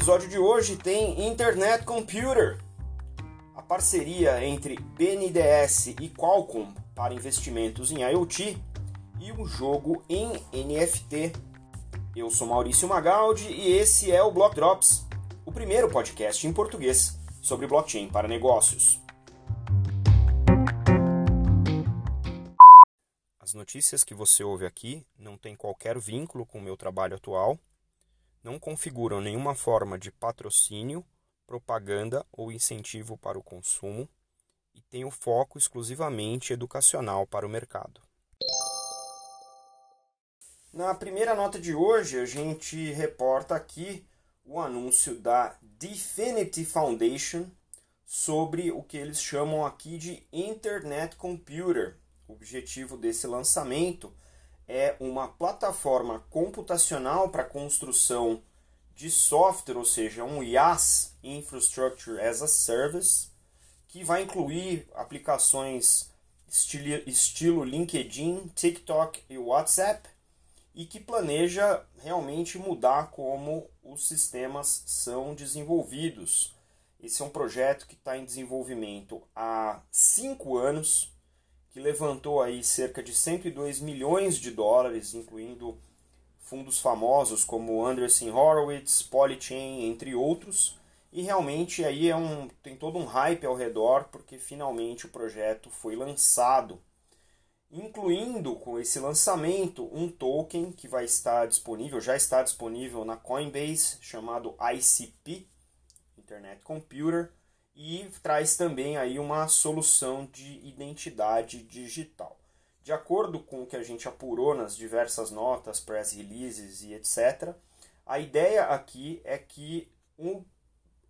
episódio de hoje tem Internet Computer, a parceria entre BNDES e Qualcomm para investimentos em IoT e o jogo em NFT. Eu sou Maurício Magaldi e esse é o Block Drops, o primeiro podcast em português sobre blockchain para negócios. As notícias que você ouve aqui não têm qualquer vínculo com o meu trabalho atual não configuram nenhuma forma de patrocínio, propaganda ou incentivo para o consumo e têm o foco exclusivamente educacional para o mercado. Na primeira nota de hoje, a gente reporta aqui o anúncio da Definity Foundation sobre o que eles chamam aqui de Internet Computer. O objetivo desse lançamento é uma plataforma computacional para construção de software, ou seja, um IaaS, Infrastructure as a Service, que vai incluir aplicações estilo LinkedIn, TikTok e WhatsApp, e que planeja realmente mudar como os sistemas são desenvolvidos. Esse é um projeto que está em desenvolvimento há cinco anos que levantou aí cerca de 102 milhões de dólares, incluindo fundos famosos como Andreessen Horowitz, Polychain, entre outros. E realmente aí é um, tem todo um hype ao redor, porque finalmente o projeto foi lançado, incluindo com esse lançamento um token que vai estar disponível, já está disponível na Coinbase, chamado ICP, Internet Computer, e traz também aí uma solução de identidade digital. De acordo com o que a gente apurou nas diversas notas, press releases e etc., a ideia aqui é que um,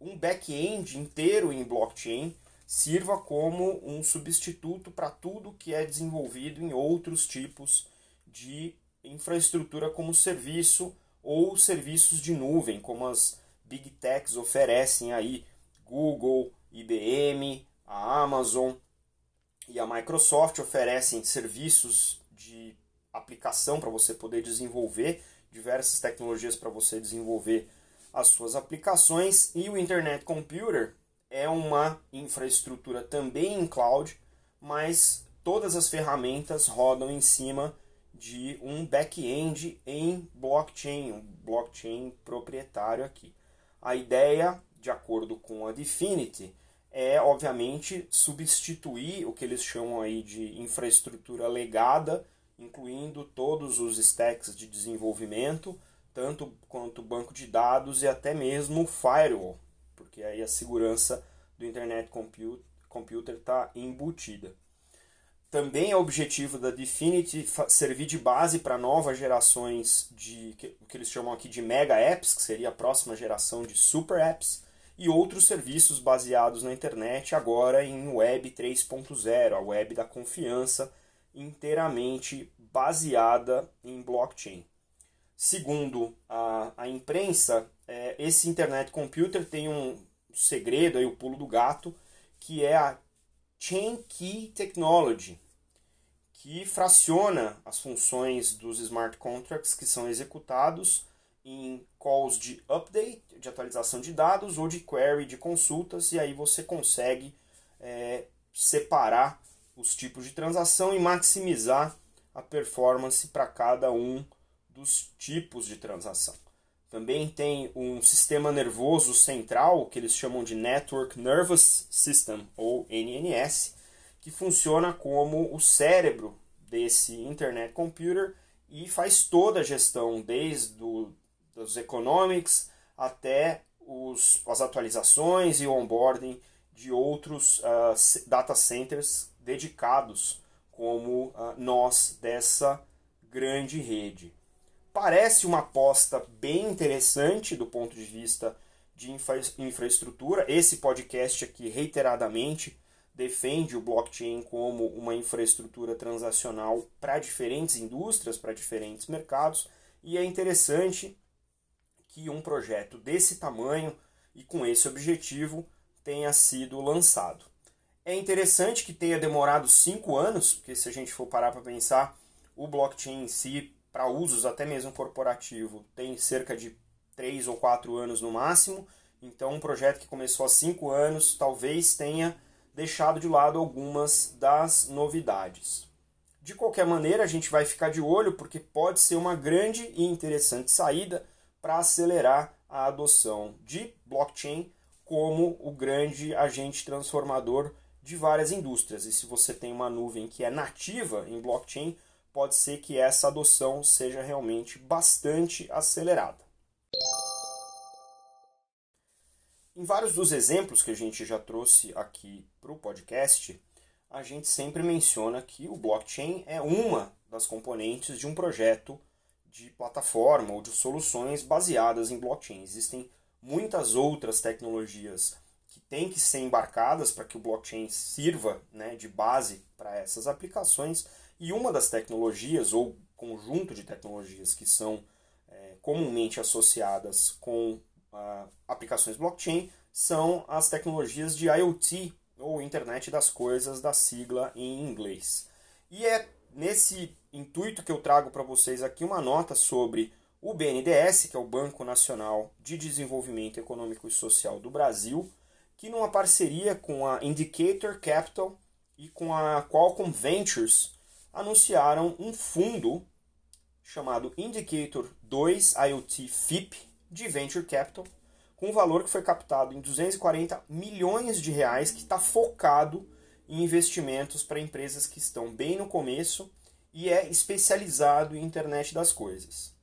um back-end inteiro em blockchain sirva como um substituto para tudo que é desenvolvido em outros tipos de infraestrutura como serviço ou serviços de nuvem, como as big techs oferecem aí, Google, IBM, a Amazon e a Microsoft oferecem serviços de aplicação para você poder desenvolver diversas tecnologias para você desenvolver as suas aplicações e o Internet Computer é uma infraestrutura também em cloud, mas todas as ferramentas rodam em cima de um back-end em blockchain, um blockchain proprietário aqui. A ideia, de acordo com a Definity, é, obviamente, substituir o que eles chamam aí de infraestrutura legada, incluindo todos os stacks de desenvolvimento, tanto quanto banco de dados e até mesmo firewall, porque aí a segurança do Internet Computer está embutida. Também é objetivo da Definity servir de base para novas gerações de o que eles chamam aqui de mega apps, que seria a próxima geração de super apps, e outros serviços baseados na internet, agora em Web 3.0, a web da confiança, inteiramente baseada em blockchain. Segundo a, a imprensa, é, esse Internet Computer tem um segredo, aí, o pulo do gato, que é a Chain Key Technology, que fraciona as funções dos smart contracts que são executados em calls de update, de atualização de dados, ou de query de consultas, e aí você consegue é, separar os tipos de transação e maximizar a performance para cada um dos tipos de transação. Também tem um sistema nervoso central, que eles chamam de Network Nervous System, ou NNS, que funciona como o cérebro desse Internet Computer e faz toda a gestão, desde o dos economics até os, as atualizações e o onboarding de outros uh, data centers dedicados como uh, nós dessa grande rede. Parece uma aposta bem interessante do ponto de vista de infra infraestrutura. Esse podcast aqui reiteradamente defende o blockchain como uma infraestrutura transacional para diferentes indústrias, para diferentes mercados, e é interessante que um projeto desse tamanho e com esse objetivo tenha sido lançado. É interessante que tenha demorado cinco anos, porque se a gente for parar para pensar, o blockchain em si, para usos até mesmo corporativo, tem cerca de três ou quatro anos no máximo. Então, um projeto que começou há cinco anos talvez tenha deixado de lado algumas das novidades. De qualquer maneira, a gente vai ficar de olho porque pode ser uma grande e interessante saída para acelerar a adoção de blockchain como o grande agente transformador de várias indústrias. E se você tem uma nuvem que é nativa em blockchain, pode ser que essa adoção seja realmente bastante acelerada. Em vários dos exemplos que a gente já trouxe aqui para o podcast, a gente sempre menciona que o blockchain é uma das componentes de um projeto de plataforma ou de soluções baseadas em blockchain. Existem muitas outras tecnologias que têm que ser embarcadas para que o blockchain sirva né, de base para essas aplicações. E uma das tecnologias, ou conjunto de tecnologias que são é, comumente associadas com ah, aplicações blockchain, são as tecnologias de IoT, ou Internet das Coisas, da sigla em inglês. E é nesse intuito que eu trago para vocês aqui uma nota sobre o BNDES, que é o Banco Nacional de Desenvolvimento Econômico e Social do Brasil, que numa parceria com a Indicator Capital e com a Qualcomm Ventures anunciaram um fundo chamado Indicator 2 IoT FIP de Venture Capital, com um valor que foi captado em 240 milhões de reais, que está focado em investimentos para empresas que estão bem no começo e é especializado em internet das coisas.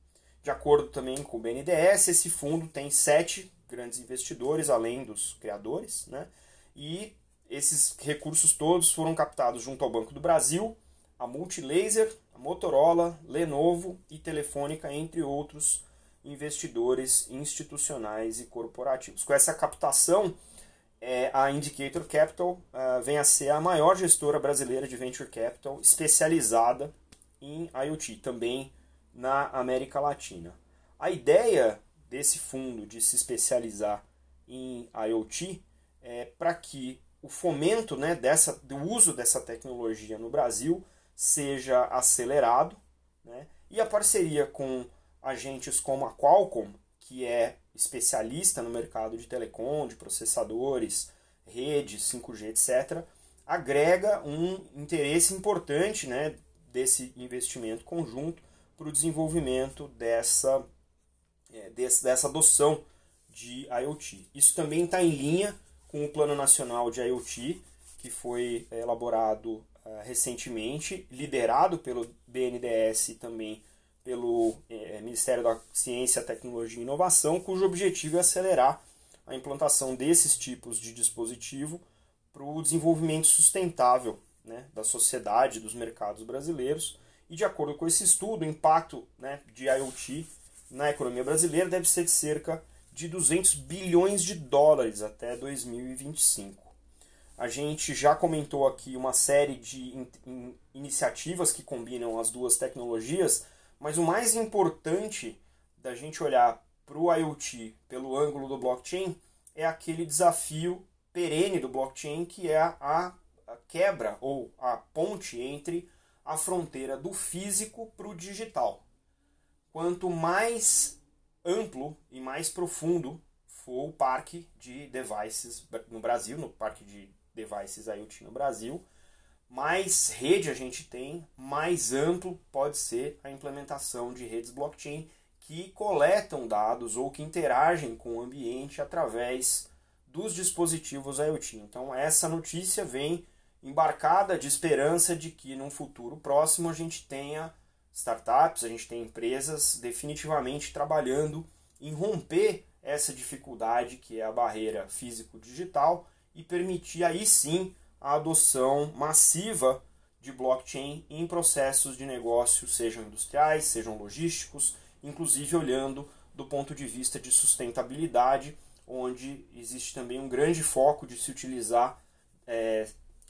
De acordo também com o BNDES, esse fundo tem sete grandes investidores, além dos criadores, né? e esses recursos todos foram captados junto ao Banco do Brasil, a Multilaser, a Motorola, Lenovo e Telefônica, entre outros investidores institucionais e corporativos. Com essa captação, é, a Indicator Capital uh, vem a ser a maior gestora brasileira de venture capital especializada em IoT, também na América Latina. A ideia desse fundo de se especializar em IoT é para que o fomento né, dessa, do uso dessa tecnologia no Brasil seja acelerado né, e a parceria com agentes como a Qualcomm, que é especialista no mercado de telecom, de processadores, redes, 5G, etc., agrega um interesse importante né, desse investimento conjunto para o desenvolvimento dessa, é, desse, dessa adoção de IoT. Isso também está em linha com o Plano Nacional de IoT, que foi é, elaborado uh, recentemente, liderado pelo BNDES e também pelo é, Ministério da Ciência, Tecnologia e Inovação, cujo objetivo é acelerar a implantação desses tipos de dispositivo para o desenvolvimento sustentável né, da sociedade, dos mercados brasileiros. E de acordo com esse estudo, o impacto né, de IoT na economia brasileira deve ser de cerca de 200 bilhões de dólares até 2025. A gente já comentou aqui uma série de in in iniciativas que combinam as duas tecnologias, mas o mais importante da gente olhar para o IoT pelo ângulo do blockchain é aquele desafio perene do blockchain que é a, quebra ou a ponte entre a fronteira do físico para o digital. Quanto mais amplo e mais profundo for o parque de devices no Brasil, no parque de devices IoT no Brasil, mais rede a gente tem, mais amplo pode ser a implementação de redes blockchain que coletam dados ou que interagem com o ambiente através dos dispositivos IoT. Então, essa notícia vem embarcada de esperança de que num futuro próximo a gente tenha startups, a gente tem empresas definitivamente trabalhando em romper essa dificuldade que é a barreira físico-digital e permitir aí sim a adoção massiva de blockchain em processos de negócio, sejam industriais, sejam logísticos, inclusive olhando do ponto de vista de sustentabilidade, onde existe também um grande foco de se utilizar é,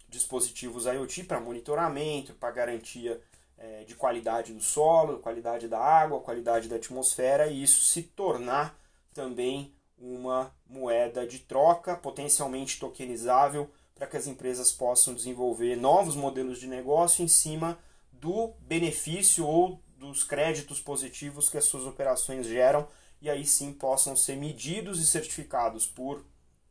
dispositivos IoT para monitoramento, para garantia é, de qualidade do solo, qualidade da água, qualidade da atmosfera, e isso se tornar também uma moeda de troca potencialmente tokenizável para que as empresas possam desenvolver novos modelos de negócio em cima do benefício ou dos créditos positivos que as suas operações geram e aí sim possam ser medidos e certificados por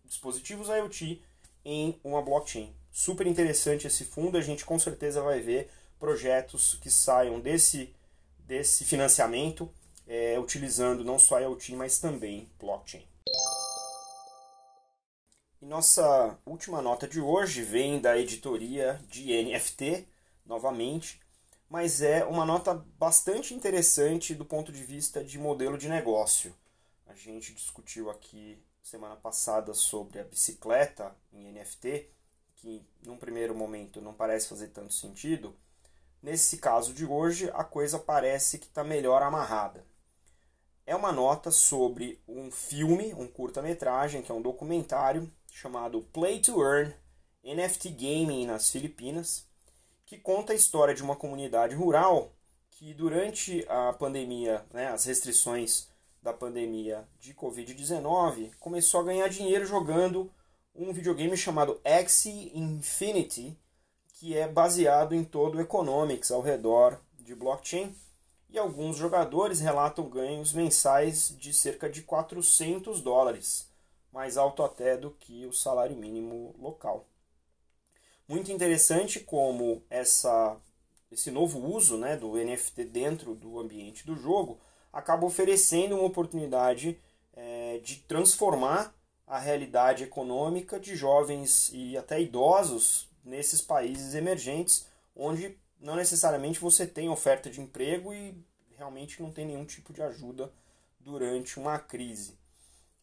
dispositivos IoT em uma blockchain. Super interessante esse fundo, a gente com certeza vai ver projetos que saiam desse, desse financiamento é, utilizando não só IoT, mas também blockchain. E nossa última nota de hoje vem da editoria de NFT, novamente, mas é uma nota bastante interessante do ponto de vista de modelo de negócio. A gente discutiu aqui semana passada sobre a bicicleta em NFT, que num primeiro momento não parece fazer tanto sentido. Nesse caso de hoje, a coisa parece que está melhor amarrada. É uma nota sobre um filme, um curta-metragem, que é um documentário chamado Play to Earn NFT Gaming nas Filipinas, que conta a história de uma comunidade rural que durante a pandemia, né, as restrições da pandemia de Covid-19, começou a ganhar dinheiro jogando um videogame chamado Axie Infinity, que é baseado em todo o economics ao redor de blockchain. E alguns jogadores relatam ganhos mensais de cerca de 400 dólares, mais alto até do que o salário mínimo local. Muito interessante como essa, esse novo uso né, do NFT dentro do ambiente do jogo acaba oferecendo uma oportunidade é, de transformar a realidade econômica de jovens e até idosos nesses países emergentes, onde não necessariamente você tem oferta de emprego e realmente não tem nenhum tipo de ajuda durante uma crise.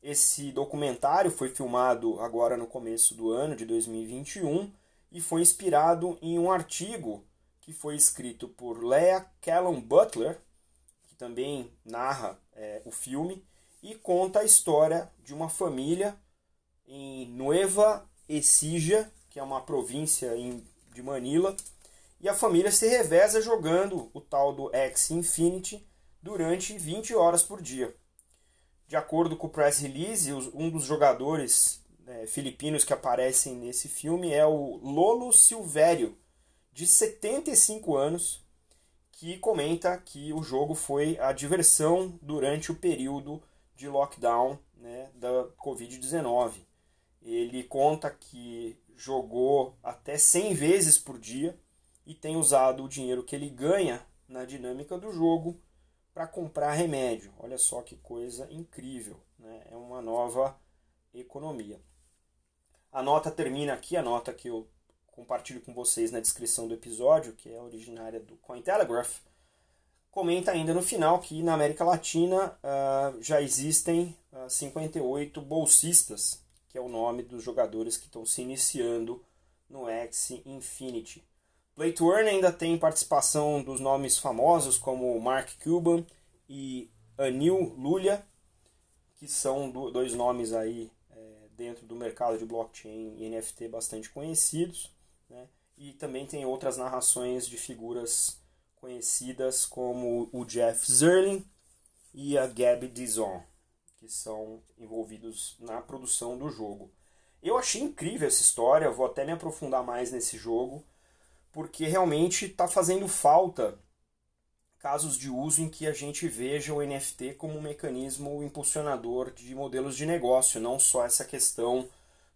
Esse documentário foi filmado agora no começo do ano de 2021 e foi inspirado em um artigo que foi escrito por Leah Callum Butler, que também narra é, o filme, e conta a história de uma família em Nueva Ecija, que é uma província em, de Manila, e a família se reveza jogando o tal do X Infinity durante 20 horas por dia. De acordo com o press release, um dos jogadores é, filipinos que aparecem nesse filme é o Lolo Silvério, de 75 anos, que comenta que o jogo foi a diversão durante o período de lockdown né, da Covid-19. Ele conta que jogou até 100 vezes por dia e tem usado o dinheiro que ele ganha na dinâmica do jogo para comprar remédio. Olha só que coisa incrível, né? é uma nova economia. A nota termina aqui, a nota que eu compartilho com vocês na descrição do episódio, que é originária do Cointelegraph, comenta ainda no final que na América Latina uh, já existem uh, ah, 58 bolsistas, que é o nome dos jogadores que estão se iniciando no X Infinity. Play to Earn ainda tem participação dos nomes famosos como Mark Cuban e Anil Lulia, que são dois nomes aí dentro do mercado de blockchain e NFT bastante conhecidos. Né? E também tem outras narrações de figuras conhecidas como o Jeff Zerlin e a Gabby Dizon, que são envolvidos na produção do jogo. Eu achei incrível essa história, vou até me aprofundar mais nesse jogo, porque realmente está fazendo falta casos de uso em que a gente veja o NFT como um mecanismo impulsionador de modelos de negócio, não só essa questão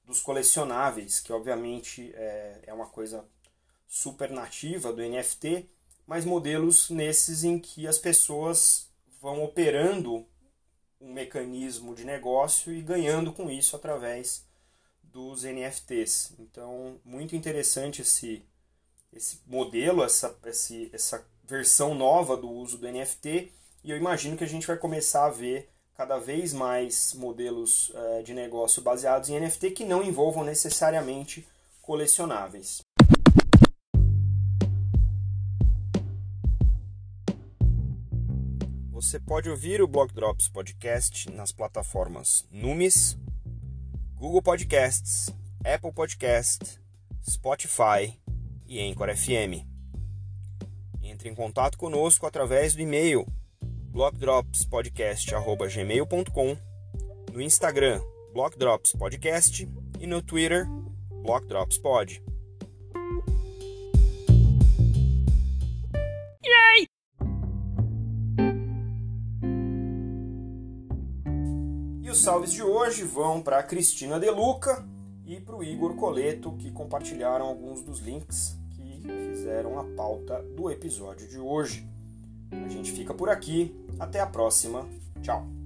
dos colecionáveis, que obviamente é, é uma coisa super nativa do NFT, mas modelos nesses em que as pessoas vão operando um mecanismo de negócio e ganhando com isso através dos NFTs. Então, muito interessante esse, esse modelo, essa, esse, essa versão nova do uso do NFT e eu imagino que a gente vai começar a ver cada vez mais modelos uh, de negócio baseados em NFT que não envolvam necessariamente colecionáveis. Você pode ouvir o Block Drops Podcast nas plataformas Numis, Google Podcasts, Apple Podcast, Spotify e Anchor FM. Entre em contato conosco através do e-mail blockdropspodcast.gmail.com, no Instagram blockdropspodcast e no Twitter blockdropspod. os salves de hoje vão para Cristina Deluca e para o Igor Coleto, que compartilharam alguns dos links que fizeram a pauta do episódio de hoje. A gente fica por aqui. Até a próxima. Tchau.